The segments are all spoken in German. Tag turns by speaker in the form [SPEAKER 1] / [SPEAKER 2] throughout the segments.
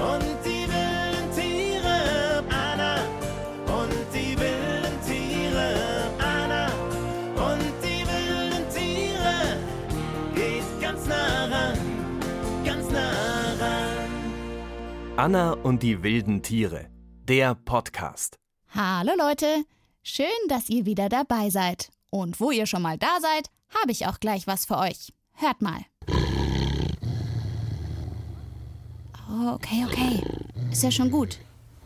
[SPEAKER 1] und die wilden Tiere. Anna und die wilden Tiere. Anna und die wilden Tiere. Geht ganz nah ran, ganz nah ran.
[SPEAKER 2] Anna und die wilden Tiere. Der Podcast.
[SPEAKER 3] Hallo Leute, schön, dass ihr wieder dabei seid. Und wo ihr schon mal da seid, habe ich auch gleich was für euch. Hört mal. Oh, okay, okay. Ist ja schon gut.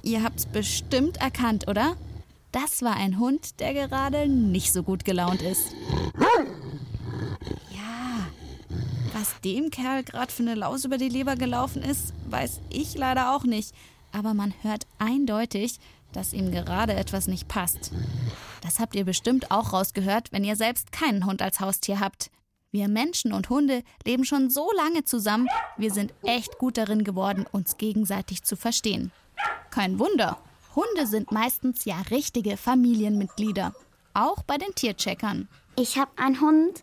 [SPEAKER 3] Ihr habt's bestimmt erkannt, oder? Das war ein Hund, der gerade nicht so gut gelaunt ist. Ja, was dem Kerl gerade für eine Laus über die Leber gelaufen ist, weiß ich leider auch nicht. Aber man hört eindeutig, dass ihm gerade etwas nicht passt. Das habt ihr bestimmt auch rausgehört, wenn ihr selbst keinen Hund als Haustier habt. Wir Menschen und Hunde leben schon so lange zusammen, wir sind echt gut darin geworden, uns gegenseitig zu verstehen. Kein Wunder. Hunde sind meistens ja richtige Familienmitglieder. Auch bei den Tiercheckern.
[SPEAKER 4] Ich habe einen Hund.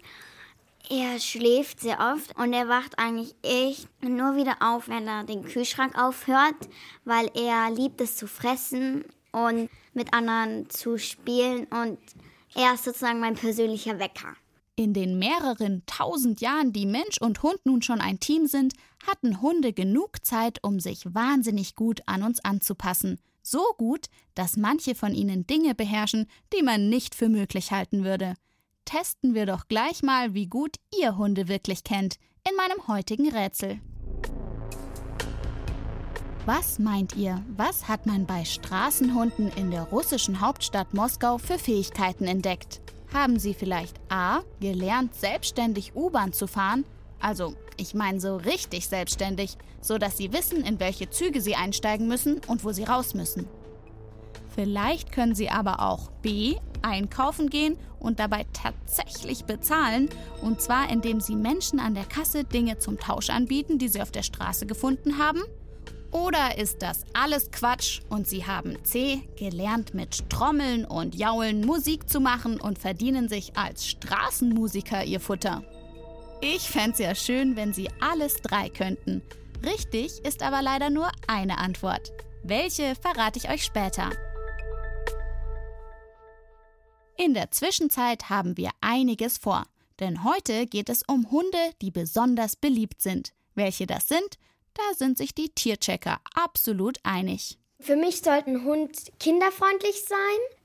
[SPEAKER 4] Er schläft sehr oft und er wacht eigentlich echt nur wieder auf, wenn er den Kühlschrank aufhört, weil er liebt es zu fressen und mit anderen zu spielen und er ist sozusagen mein persönlicher Wecker.
[SPEAKER 3] In den mehreren tausend Jahren, die Mensch und Hund nun schon ein Team sind, hatten Hunde genug Zeit, um sich wahnsinnig gut an uns anzupassen. So gut, dass manche von ihnen Dinge beherrschen, die man nicht für möglich halten würde. Testen wir doch gleich mal, wie gut ihr Hunde wirklich kennt, in meinem heutigen Rätsel. Was meint ihr, was hat man bei Straßenhunden in der russischen Hauptstadt Moskau für Fähigkeiten entdeckt? Haben sie vielleicht A. gelernt, selbstständig U-Bahn zu fahren? Also, ich meine so richtig selbstständig, so dass sie wissen, in welche Züge sie einsteigen müssen und wo sie raus müssen. Vielleicht können sie aber auch B. einkaufen gehen und dabei tatsächlich bezahlen, und zwar indem sie Menschen an der Kasse Dinge zum Tausch anbieten, die sie auf der Straße gefunden haben. Oder ist das alles Quatsch und sie haben C. gelernt mit Trommeln und Jaulen Musik zu machen und verdienen sich als Straßenmusiker ihr Futter? Ich fände es ja schön, wenn sie alles drei könnten. Richtig ist aber leider nur eine Antwort. Welche verrate ich euch später. In der Zwischenzeit haben wir einiges vor, denn heute geht es um Hunde, die besonders beliebt sind. Welche das sind, da sind sich die Tierchecker absolut einig.
[SPEAKER 5] Für mich sollte ein Hund kinderfreundlich sein.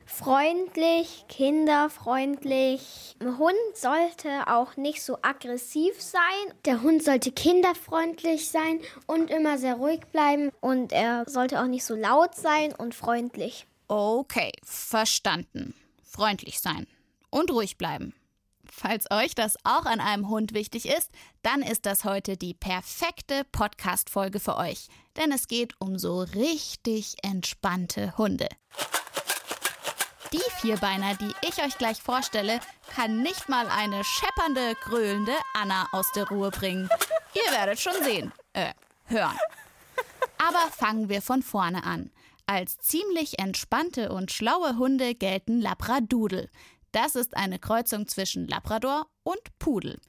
[SPEAKER 5] Freundlich, kinderfreundlich. Ein Hund sollte auch nicht so aggressiv sein. Der Hund sollte kinderfreundlich sein und immer sehr ruhig bleiben. Und er sollte auch nicht so laut sein und freundlich.
[SPEAKER 3] Okay, verstanden. Freundlich sein und ruhig bleiben. Falls euch das auch an einem Hund wichtig ist, dann ist das heute die perfekte Podcast-Folge für euch. Denn es geht um so richtig entspannte Hunde. Die Vierbeiner, die ich euch gleich vorstelle, kann nicht mal eine scheppernde, gröhlende Anna aus der Ruhe bringen. Ihr werdet schon sehen, äh, hören. Aber fangen wir von vorne an. Als ziemlich entspannte und schlaue Hunde gelten Labradoodle. Das ist eine Kreuzung zwischen Labrador und Pudel.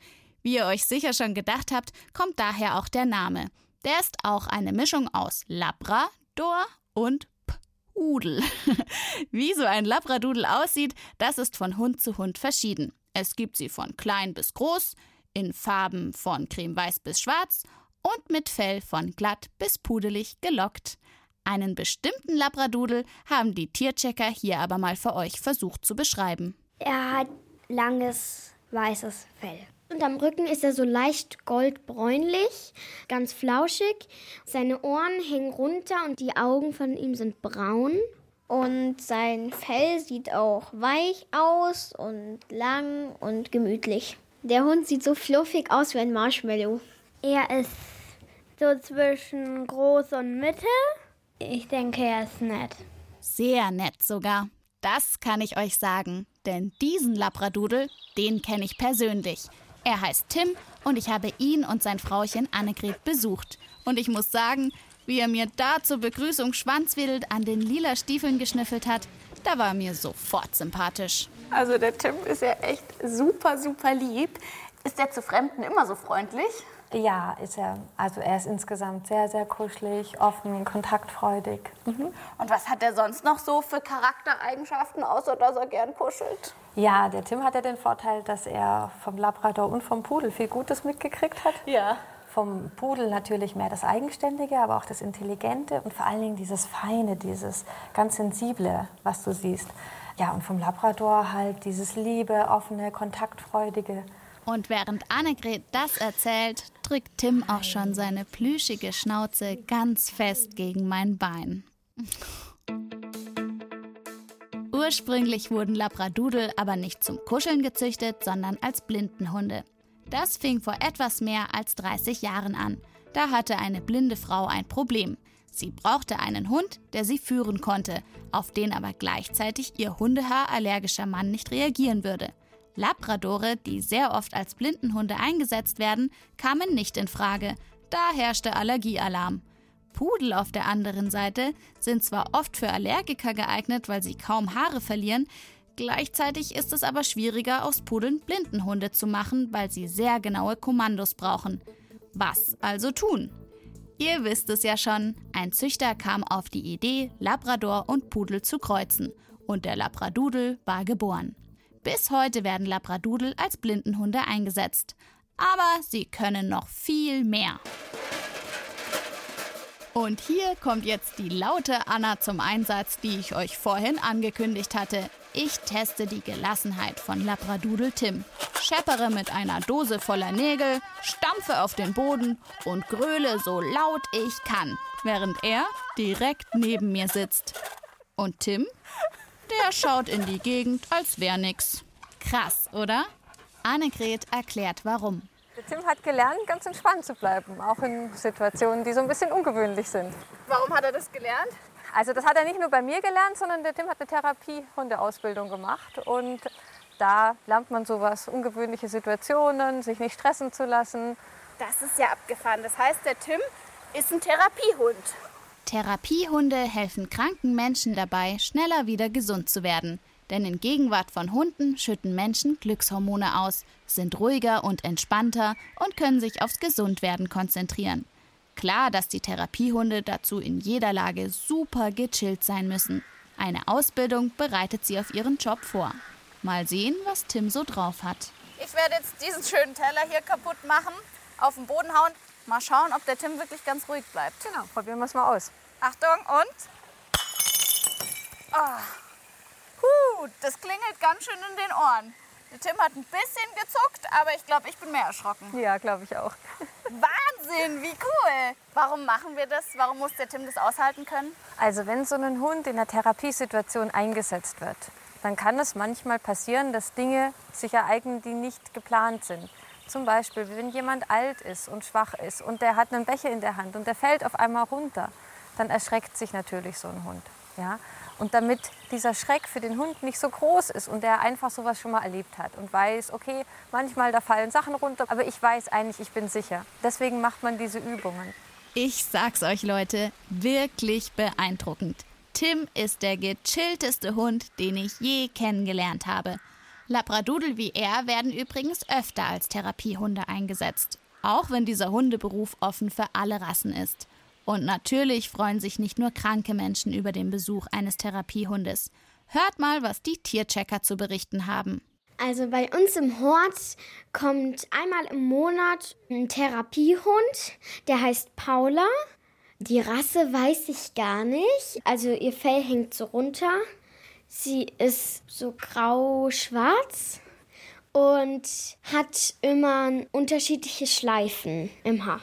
[SPEAKER 3] Wie ihr euch sicher schon gedacht habt, kommt daher auch der Name. Der ist auch eine Mischung aus Labrador und Pudel. Wie so ein Labradoodle aussieht, das ist von Hund zu Hund verschieden. Es gibt sie von klein bis groß, in Farben von cremeweiß bis schwarz und mit Fell von glatt bis pudelig gelockt. Einen bestimmten Labradoodle haben die Tierchecker hier aber mal für euch versucht zu beschreiben.
[SPEAKER 5] Er hat langes weißes Fell. Und am Rücken ist er so leicht goldbräunlich, ganz flauschig. Seine Ohren hängen runter und die Augen von ihm sind braun. Und sein Fell sieht auch weich aus und lang und gemütlich. Der Hund sieht so fluffig aus wie ein Marshmallow.
[SPEAKER 6] Er ist so zwischen groß und mittel. Ich denke, er ist nett.
[SPEAKER 3] Sehr nett sogar. Das kann ich euch sagen, denn diesen Labradoodle, den kenne ich persönlich. Er heißt Tim und ich habe ihn und sein Frauchen Annegret besucht. Und ich muss sagen, wie er mir da zur Begrüßung schwanzwedelt an den lila Stiefeln geschnüffelt hat, da war er mir sofort sympathisch.
[SPEAKER 7] Also der Tim ist ja echt super, super lieb. Ist der zu Fremden immer so freundlich? Ja, ist er. Also er ist insgesamt sehr, sehr kuschelig, offen, kontaktfreudig. Mhm.
[SPEAKER 3] Und was hat er sonst noch so für Charaktereigenschaften, außer dass er gern kuschelt?
[SPEAKER 7] Ja, der Tim hat ja den Vorteil, dass er vom Labrador und vom Pudel viel Gutes mitgekriegt hat.
[SPEAKER 3] Ja.
[SPEAKER 7] Vom Pudel natürlich mehr das Eigenständige, aber auch das Intelligente und vor allen Dingen dieses Feine, dieses ganz Sensible, was du siehst. Ja, und vom Labrador halt dieses Liebe, offene, kontaktfreudige.
[SPEAKER 3] Und während Annegret das erzählt, drückt Tim auch schon seine plüschige Schnauze ganz fest gegen mein Bein. Ursprünglich wurden Labradudel aber nicht zum Kuscheln gezüchtet, sondern als Blindenhunde. Das fing vor etwas mehr als 30 Jahren an. Da hatte eine blinde Frau ein Problem. Sie brauchte einen Hund, der sie führen konnte, auf den aber gleichzeitig ihr hundehaarallergischer Mann nicht reagieren würde. Labradore, die sehr oft als Blindenhunde eingesetzt werden, kamen nicht in Frage. Da herrschte Allergiealarm. Pudel auf der anderen Seite sind zwar oft für Allergiker geeignet, weil sie kaum Haare verlieren, gleichzeitig ist es aber schwieriger, aus Pudeln Blindenhunde zu machen, weil sie sehr genaue Kommandos brauchen. Was also tun? Ihr wisst es ja schon, ein Züchter kam auf die Idee, Labrador und Pudel zu kreuzen, und der Labradudel war geboren. Bis heute werden Labradudel als Blindenhunde eingesetzt. Aber sie können noch viel mehr. Und hier kommt jetzt die laute Anna zum Einsatz, die ich euch vorhin angekündigt hatte. Ich teste die Gelassenheit von Labradudel Tim, scheppere mit einer Dose voller Nägel, stampfe auf den Boden und gröle so laut ich kann, während er direkt neben mir sitzt. Und Tim der schaut in die Gegend, als wär nix. Krass, oder? Annegret erklärt warum.
[SPEAKER 7] Der Tim hat gelernt, ganz entspannt zu bleiben, auch in Situationen, die so ein bisschen ungewöhnlich sind.
[SPEAKER 3] Warum hat er das gelernt?
[SPEAKER 7] Also das hat er nicht nur bei mir gelernt, sondern der Tim hat eine Therapiehundeausbildung gemacht und da lernt man sowas, ungewöhnliche Situationen, sich nicht stressen zu lassen.
[SPEAKER 3] Das ist ja abgefahren. Das heißt, der Tim ist ein Therapiehund. Therapiehunde helfen kranken Menschen dabei, schneller wieder gesund zu werden. Denn in Gegenwart von Hunden schütten Menschen Glückshormone aus, sind ruhiger und entspannter und können sich aufs Gesundwerden konzentrieren. Klar, dass die Therapiehunde dazu in jeder Lage super gechillt sein müssen. Eine Ausbildung bereitet sie auf ihren Job vor. Mal sehen, was Tim so drauf hat. Ich werde jetzt diesen schönen Teller hier kaputt machen, auf den Boden hauen. Mal schauen, ob der Tim wirklich ganz ruhig bleibt.
[SPEAKER 7] Genau, probieren wir es mal aus.
[SPEAKER 3] Achtung und. Oh. Puh, das klingelt ganz schön in den Ohren. Der Tim hat ein bisschen gezuckt, aber ich glaube, ich bin mehr erschrocken.
[SPEAKER 7] Ja, glaube ich auch.
[SPEAKER 3] Wahnsinn, wie cool. Warum machen wir das? Warum muss der Tim das aushalten können?
[SPEAKER 7] Also wenn so ein Hund in einer Therapiesituation eingesetzt wird, dann kann es manchmal passieren, dass Dinge sich ereignen, die nicht geplant sind. Zum Beispiel, wenn jemand alt ist und schwach ist und der hat einen Becher in der Hand und der fällt auf einmal runter, dann erschreckt sich natürlich so ein Hund. Ja? Und damit dieser Schreck für den Hund nicht so groß ist und der einfach sowas schon mal erlebt hat und weiß, okay, manchmal da fallen Sachen runter, aber ich weiß eigentlich, ich bin sicher. Deswegen macht man diese Übungen.
[SPEAKER 3] Ich sag's euch, Leute, wirklich beeindruckend. Tim ist der gechillteste Hund, den ich je kennengelernt habe. Labradudel wie er werden übrigens öfter als Therapiehunde eingesetzt, auch wenn dieser Hundeberuf offen für alle Rassen ist. Und natürlich freuen sich nicht nur kranke Menschen über den Besuch eines Therapiehundes. Hört mal, was die Tierchecker zu berichten haben.
[SPEAKER 5] Also bei uns im Hort kommt einmal im Monat ein Therapiehund, der heißt Paula. Die Rasse weiß ich gar nicht. Also ihr Fell hängt so runter. Sie ist so grau-schwarz und hat immer unterschiedliche Schleifen im Haar.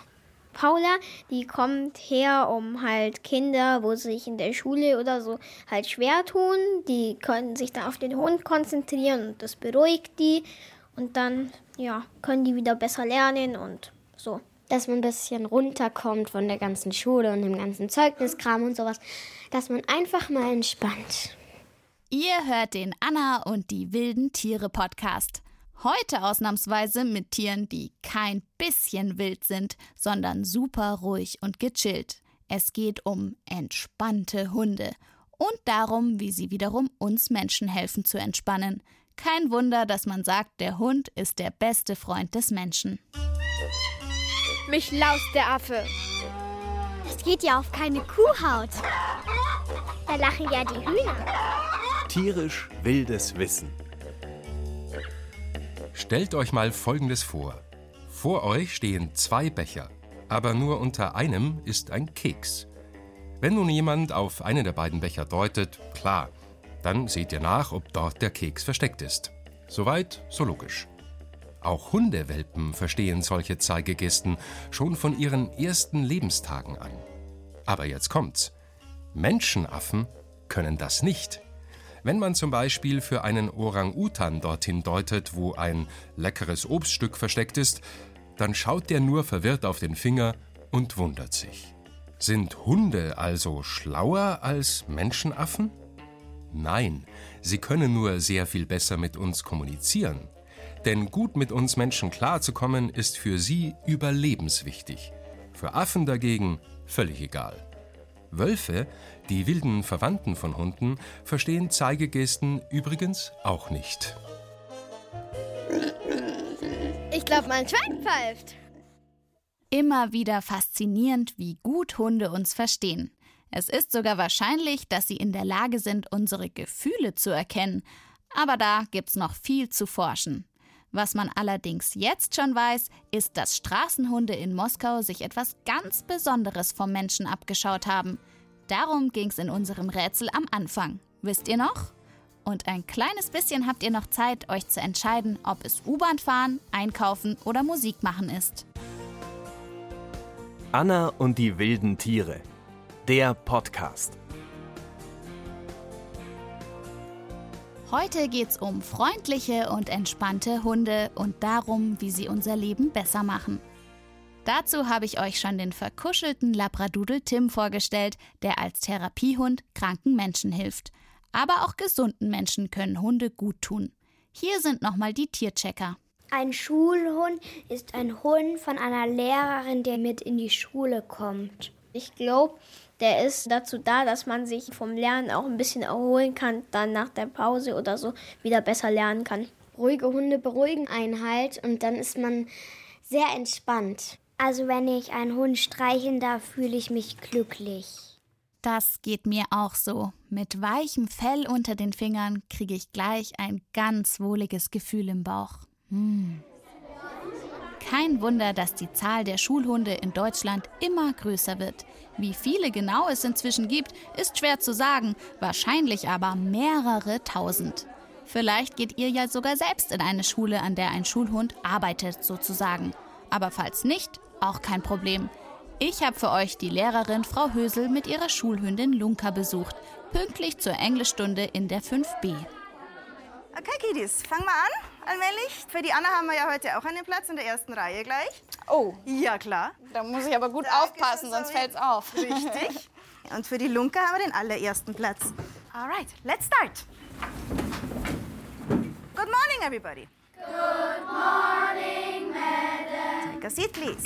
[SPEAKER 6] Paula, die kommt her, um halt Kinder, wo sie sich in der Schule oder so halt schwer tun, die können sich da auf den Hund konzentrieren und das beruhigt die und dann ja, können die wieder besser lernen und so.
[SPEAKER 5] Dass man ein bisschen runterkommt von der ganzen Schule und dem ganzen Zeugniskram und sowas, dass man einfach mal entspannt.
[SPEAKER 3] Ihr hört den Anna und die wilden Tiere Podcast. Heute ausnahmsweise mit Tieren, die kein bisschen wild sind, sondern super ruhig und gechillt. Es geht um entspannte Hunde und darum, wie sie wiederum uns Menschen helfen zu entspannen. Kein Wunder, dass man sagt, der Hund ist der beste Freund des Menschen.
[SPEAKER 5] Mich laust der Affe.
[SPEAKER 6] Es geht ja auf keine Kuhhaut. Da lachen ja die Hühner.
[SPEAKER 2] Tierisch wildes Wissen.
[SPEAKER 8] Stellt euch mal Folgendes vor. Vor euch stehen zwei Becher, aber nur unter einem ist ein Keks. Wenn nun jemand auf einen der beiden Becher deutet, klar, dann seht ihr nach, ob dort der Keks versteckt ist. Soweit, so logisch. Auch Hundewelpen verstehen solche Zeigegesten schon von ihren ersten Lebenstagen an. Aber jetzt kommt's. Menschenaffen können das nicht. Wenn man zum Beispiel für einen Orang-Utan dorthin deutet, wo ein leckeres Obststück versteckt ist, dann schaut der nur verwirrt auf den Finger und wundert sich. Sind Hunde also schlauer als Menschenaffen? Nein, sie können nur sehr viel besser mit uns kommunizieren. Denn gut mit uns Menschen klarzukommen, ist für sie überlebenswichtig. Für Affen dagegen völlig egal. Wölfe, die wilden Verwandten von Hunden, verstehen Zeigegesten übrigens auch nicht.
[SPEAKER 5] Ich glaube, mein Schwein pfeift.
[SPEAKER 3] Immer wieder faszinierend, wie gut Hunde uns verstehen. Es ist sogar wahrscheinlich, dass sie in der Lage sind, unsere Gefühle zu erkennen. Aber da gibt's noch viel zu forschen. Was man allerdings jetzt schon weiß, ist, dass Straßenhunde in Moskau sich etwas ganz Besonderes vom Menschen abgeschaut haben. Darum ging's in unserem Rätsel am Anfang. Wisst ihr noch? Und ein kleines bisschen habt ihr noch Zeit, euch zu entscheiden, ob es U-Bahn fahren, einkaufen oder Musik machen ist.
[SPEAKER 2] Anna und die wilden Tiere. Der Podcast.
[SPEAKER 3] Heute geht's um freundliche und entspannte Hunde und darum, wie sie unser Leben besser machen. Dazu habe ich euch schon den verkuschelten Labradoodle Tim vorgestellt, der als Therapiehund kranken Menschen hilft. Aber auch gesunden Menschen können Hunde gut tun. Hier sind nochmal die Tierchecker.
[SPEAKER 6] Ein Schulhund ist ein Hund von einer Lehrerin, der mit in die Schule kommt.
[SPEAKER 5] Ich glaube, der ist dazu da, dass man sich vom Lernen auch ein bisschen erholen kann, dann nach der Pause oder so wieder besser lernen kann. Ruhige Hunde beruhigen einen halt und dann ist man sehr entspannt.
[SPEAKER 6] Also wenn ich einen Hund streicheln darf, fühle ich mich glücklich.
[SPEAKER 3] Das geht mir auch so. Mit weichem Fell unter den Fingern kriege ich gleich ein ganz wohliges Gefühl im Bauch. Hm. Kein Wunder, dass die Zahl der Schulhunde in Deutschland immer größer wird. Wie viele genau es inzwischen gibt, ist schwer zu sagen, wahrscheinlich aber mehrere tausend. Vielleicht geht ihr ja sogar selbst in eine Schule, an der ein Schulhund arbeitet, sozusagen. Aber falls nicht, auch kein Problem. Ich habe für euch die Lehrerin Frau Hösel mit ihrer Schulhündin Lunka besucht, pünktlich zur Englischstunde in der 5b.
[SPEAKER 9] Okay, Kiddies, fangen wir an, allmählich. Für die Anna haben wir ja heute auch einen Platz in der ersten Reihe gleich.
[SPEAKER 10] Oh,
[SPEAKER 9] Ja, klar.
[SPEAKER 10] da muss ich aber gut
[SPEAKER 9] Da
[SPEAKER 10] aufpassen,
[SPEAKER 9] es
[SPEAKER 10] sonst
[SPEAKER 9] so
[SPEAKER 10] fällt's auf.
[SPEAKER 9] Richtig. Und für die Lunka haben wir den allerersten Platz. Alright, let's start. Good morning, everybody. Good morning, Madam. Take a seat, please.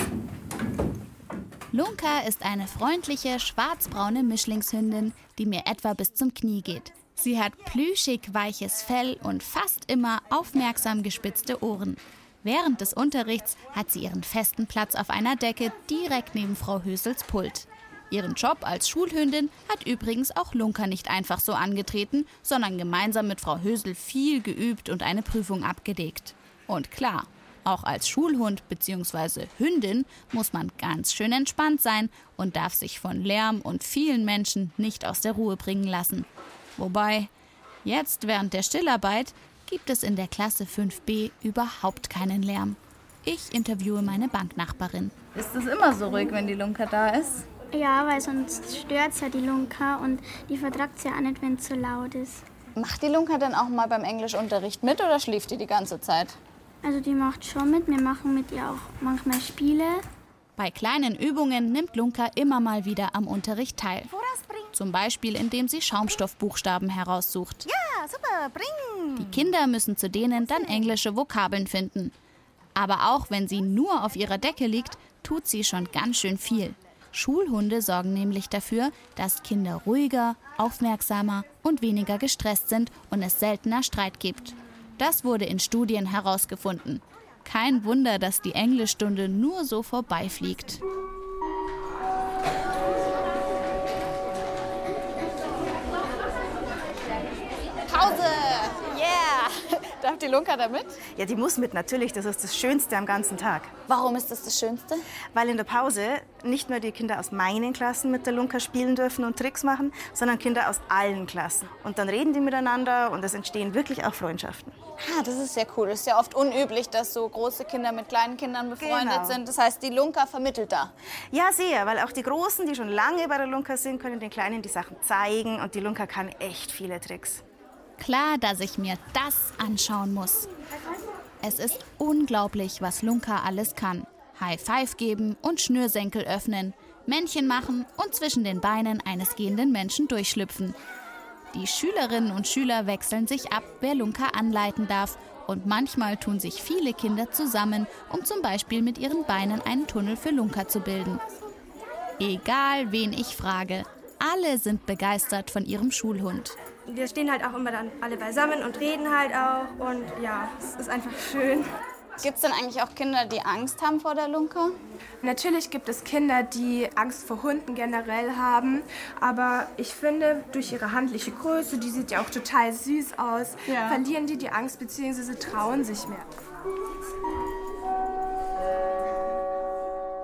[SPEAKER 3] Lunka ist eine freundliche, schwarzbraune Mischlingshündin, die mir etwa bis zum Knie geht. Sie hat plüschig weiches Fell und fast immer aufmerksam gespitzte Ohren. Während des Unterrichts hat sie ihren festen Platz auf einer Decke direkt neben Frau Hösels Pult. Ihren Job als Schulhündin hat übrigens auch Lunka nicht einfach so angetreten, sondern gemeinsam mit Frau Hösel viel geübt und eine Prüfung abgelegt. Und klar, auch als Schulhund bzw. Hündin muss man ganz schön entspannt sein und darf sich von Lärm und vielen Menschen nicht aus der Ruhe bringen lassen. Wobei, jetzt während der Stillarbeit gibt es in der Klasse 5b überhaupt keinen Lärm. Ich interviewe meine Banknachbarin.
[SPEAKER 10] Ist es immer so ruhig, wenn die Lunka da ist?
[SPEAKER 11] Ja, weil sonst stört ja die Lunka und die vertragt ja auch nicht, wenn es zu laut ist.
[SPEAKER 10] Macht die Lunka denn auch mal beim Englischunterricht mit oder schläft die die ganze Zeit?
[SPEAKER 11] Also die macht schon mit. Wir machen mit ihr auch manchmal Spiele.
[SPEAKER 3] Bei kleinen Übungen nimmt Lunka immer mal wieder am Unterricht teil. Zum Beispiel, indem sie Schaumstoffbuchstaben heraussucht.
[SPEAKER 9] Ja, super, bring.
[SPEAKER 3] Die Kinder müssen zu denen dann englische Vokabeln finden. Aber auch wenn sie nur auf ihrer Decke liegt, tut sie schon ganz schön viel. Schulhunde sorgen nämlich dafür, dass Kinder ruhiger, aufmerksamer und weniger gestresst sind und es seltener Streit gibt. Das wurde in Studien herausgefunden. Kein Wunder, dass die Englischstunde nur so vorbeifliegt.
[SPEAKER 10] Darf die Lunka da mit?
[SPEAKER 9] Ja, die muss mit, natürlich. Das ist das Schönste am ganzen Tag.
[SPEAKER 10] Warum ist das das Schönste?
[SPEAKER 9] Weil in der Pause nicht nur die Kinder aus meinen Klassen mit der Lunka spielen dürfen und Tricks machen, sondern Kinder aus allen Klassen. Und dann reden die miteinander und es entstehen wirklich auch Freundschaften.
[SPEAKER 10] Ah, das ist sehr cool. Es ist ja oft unüblich, dass so große Kinder mit kleinen Kindern befreundet
[SPEAKER 9] Genau.
[SPEAKER 10] sind. Das heißt, die Lunka vermittelt da.
[SPEAKER 9] Ja, sehr, weil auch die Großen, die schon lange bei der Lunka sind, können den Kleinen die Sachen zeigen und die Lunka kann echt viele Tricks.
[SPEAKER 3] Klar, dass ich mir das anschauen muss. Es ist unglaublich, was Lunka alles kann. High Five geben und Schnürsenkel öffnen, Männchen machen und zwischen den Beinen eines gehenden Menschen durchschlüpfen. Die Schülerinnen und Schüler wechseln sich ab, wer Lunka anleiten darf. Und manchmal tun sich viele Kinder zusammen, um zum Beispiel mit ihren Beinen einen Tunnel für Lunka zu bilden. Egal, wen ich frage, alle sind begeistert von ihrem Schulhund.
[SPEAKER 12] Wir stehen halt auch immer dann alle beisammen und reden halt auch. Und ja, es ist einfach schön.
[SPEAKER 10] Gibt es denn eigentlich auch Kinder, die Angst haben vor der Lunka?
[SPEAKER 12] Natürlich gibt es Kinder, die Angst vor Hunden generell haben. Aber ich finde, durch ihre handliche Größe, die sieht ja auch total süß aus,
[SPEAKER 10] Ja.
[SPEAKER 12] verlieren die die Angst bzw. trauen sich mehr.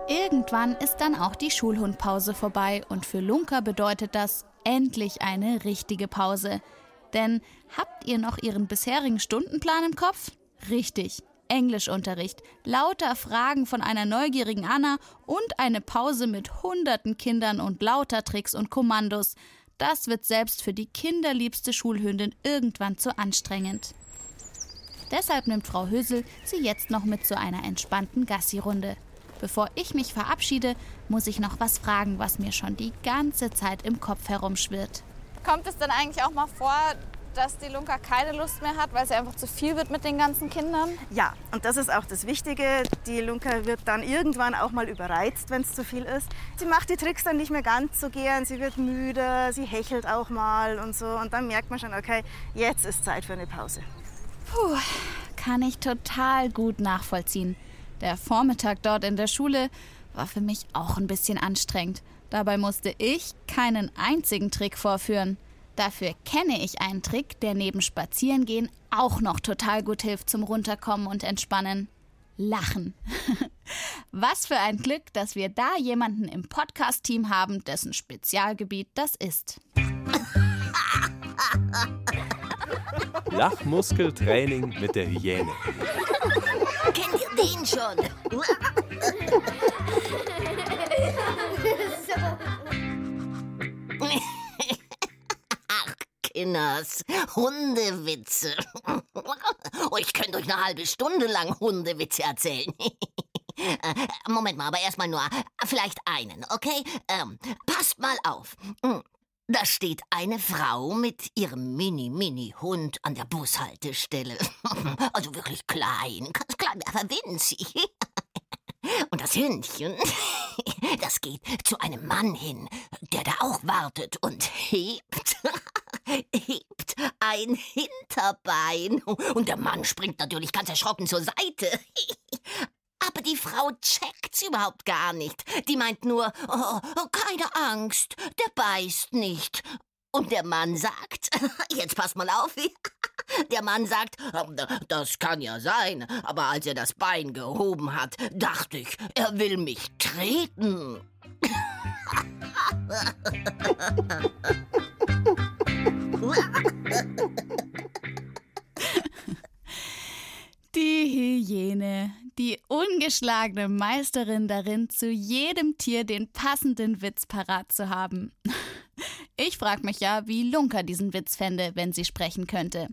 [SPEAKER 3] Irgendwann ist dann auch die Schulhundpause vorbei und für Lunka bedeutet das endlich eine richtige Pause. Denn habt ihr noch ihren bisherigen Stundenplan im Kopf? Richtig. Englischunterricht, lauter Fragen von einer neugierigen Anna und eine Pause mit hunderten Kindern und lauter Tricks und Kommandos. Das wird selbst für die kinderliebste Schulhündin irgendwann zu anstrengend. Deshalb nimmt Frau Hösel sie jetzt noch mit zu einer entspannten Gassi-Runde. Bevor ich mich verabschiede, muss ich noch was fragen, was mir schon die ganze Zeit im Kopf herumschwirrt.
[SPEAKER 10] Kommt es dann eigentlich auch mal vor, dass die Lunka keine Lust mehr hat, weil sie einfach zu viel wird mit den ganzen Kindern?
[SPEAKER 9] Ja, und das ist auch das Wichtige. Die Lunka wird dann irgendwann auch mal überreizt, wenn es zu viel ist. Sie macht die Tricks dann nicht mehr ganz so gern. Sie wird müde, sie hechelt auch mal und so. Und dann merkt man schon, okay, jetzt ist Zeit für eine Pause.
[SPEAKER 3] Puh, kann ich total gut nachvollziehen. Der Vormittag dort in der Schule war für mich auch ein bisschen anstrengend. Dabei musste ich keinen einzigen Trick vorführen. Dafür kenne ich einen Trick, der neben Spazierengehen auch noch total gut hilft zum Runterkommen und Entspannen. Lachen. Was für ein Glück, dass wir da jemanden im Podcast-Team haben, dessen Spezialgebiet das ist.
[SPEAKER 2] Lachmuskeltraining mit der Hyäne.
[SPEAKER 13] Kennt ihr den schon? Ach, Kinders, Hundewitze. Ich könnte euch eine halbe Stunde lang Hundewitze erzählen. Äh, Moment mal, aber erstmal nur vielleicht einen, okay? Ähm, passt mal auf. Hm. Da steht eine Frau mit ihrem Mini-Mini-Hund an der Bushaltestelle. Also wirklich klein, aber winzig. Und das Hündchen, das geht zu einem Mann hin, der da auch wartet und hebt, hebt ein Hinterbein. Und der Mann springt natürlich ganz erschrocken zur Seite. Aber die Frau checkt's überhaupt gar nicht. Die meint nur, oh, oh, keine Angst, der beißt nicht. Und der Mann sagt, jetzt pass mal auf, der Mann sagt, das kann ja sein, aber als er das Bein gehoben hat, dachte ich, er will mich treten.
[SPEAKER 3] Die Hyäne, die ungeschlagene Meisterin darin, zu jedem Tier den passenden Witz parat zu haben. Ich frage mich ja, wie Lunka diesen Witz fände, wenn sie sprechen könnte.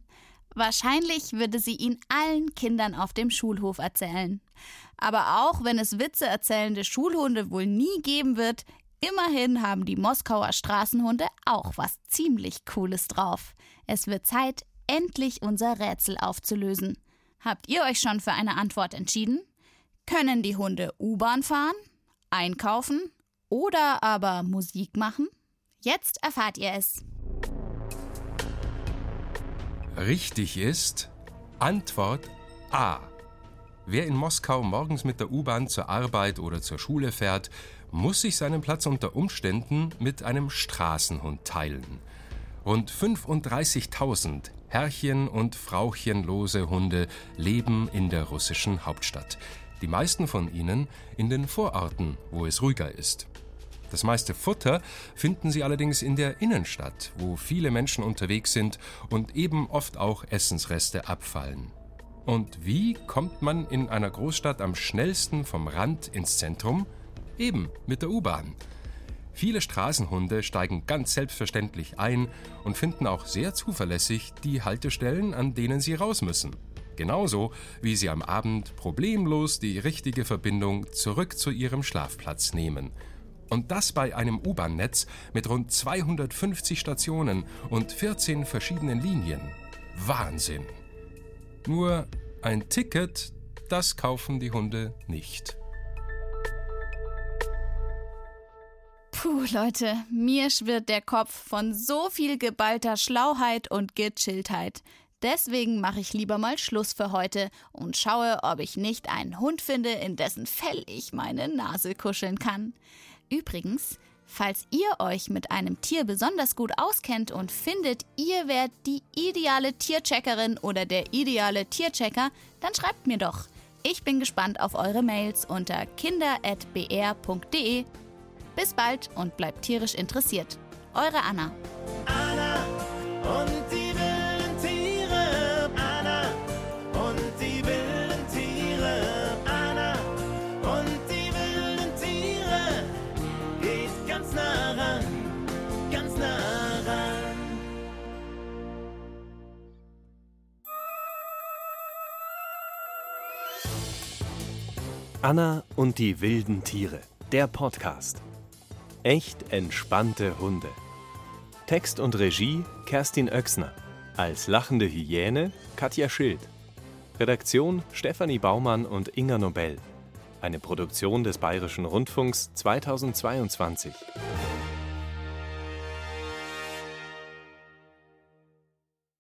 [SPEAKER 3] Wahrscheinlich würde sie ihn allen Kindern auf dem Schulhof erzählen. Aber auch wenn es Witze erzählende Schulhunde wohl nie geben wird, immerhin haben die Moskauer Straßenhunde auch was ziemlich Cooles drauf. Es wird Zeit, endlich unser Rätsel aufzulösen. Habt ihr euch schon für eine Antwort entschieden? Können die Hunde U-Bahn fahren, einkaufen oder aber Musik machen? Jetzt erfahrt ihr es.
[SPEAKER 8] Richtig ist Antwort A. Wer in Moskau morgens mit der U-Bahn zur Arbeit oder zur Schule fährt, muss sich seinen Platz unter Umständen mit einem Straßenhund teilen. Rund 35.000 Herrchen- und Frauchenlose Hunde leben in der russischen Hauptstadt. Die meisten von ihnen in den Vororten, wo es ruhiger ist. Das meiste Futter finden sie allerdings in der Innenstadt, wo viele Menschen unterwegs sind und eben oft auch Essensreste abfallen. Und wie kommt man in einer Großstadt am schnellsten vom Rand ins Zentrum? Eben mit der U-Bahn. Viele Straßenhunde steigen ganz selbstverständlich ein und finden auch sehr zuverlässig die Haltestellen, an denen sie raus müssen. Genauso wie sie am Abend problemlos die richtige Verbindung zurück zu ihrem Schlafplatz nehmen. Und das bei einem U-Bahn-Netz mit rund 250 Stationen und 14 verschiedenen Linien. Wahnsinn! Nur ein Ticket, das kaufen die Hunde nicht.
[SPEAKER 3] Puh, Leute, mir schwirrt der Kopf von so viel geballter Schlauheit und Gechilltheit. Deswegen mache ich lieber mal Schluss für heute und schaue, ob ich nicht einen Hund finde, in dessen Fell ich meine Nase kuscheln kann. Übrigens, falls ihr euch mit einem Tier besonders gut auskennt und findet, ihr wärt die ideale Tiercheckerin oder der ideale Tierchecker, dann schreibt mir doch. Ich bin gespannt auf eure Mails unter kinder.br.de. Bis bald und bleibt tierisch interessiert. Eure Anna.
[SPEAKER 1] Anna und die
[SPEAKER 2] Anna und die wilden Tiere. Der Podcast. Echt entspannte Hunde. Text und Regie Kerstin Oechsner. Als lachende Hyäne Katja Schild. Redaktion Stefanie Baumann und Inga Nobel. Eine Produktion des Bayerischen Rundfunks 2022.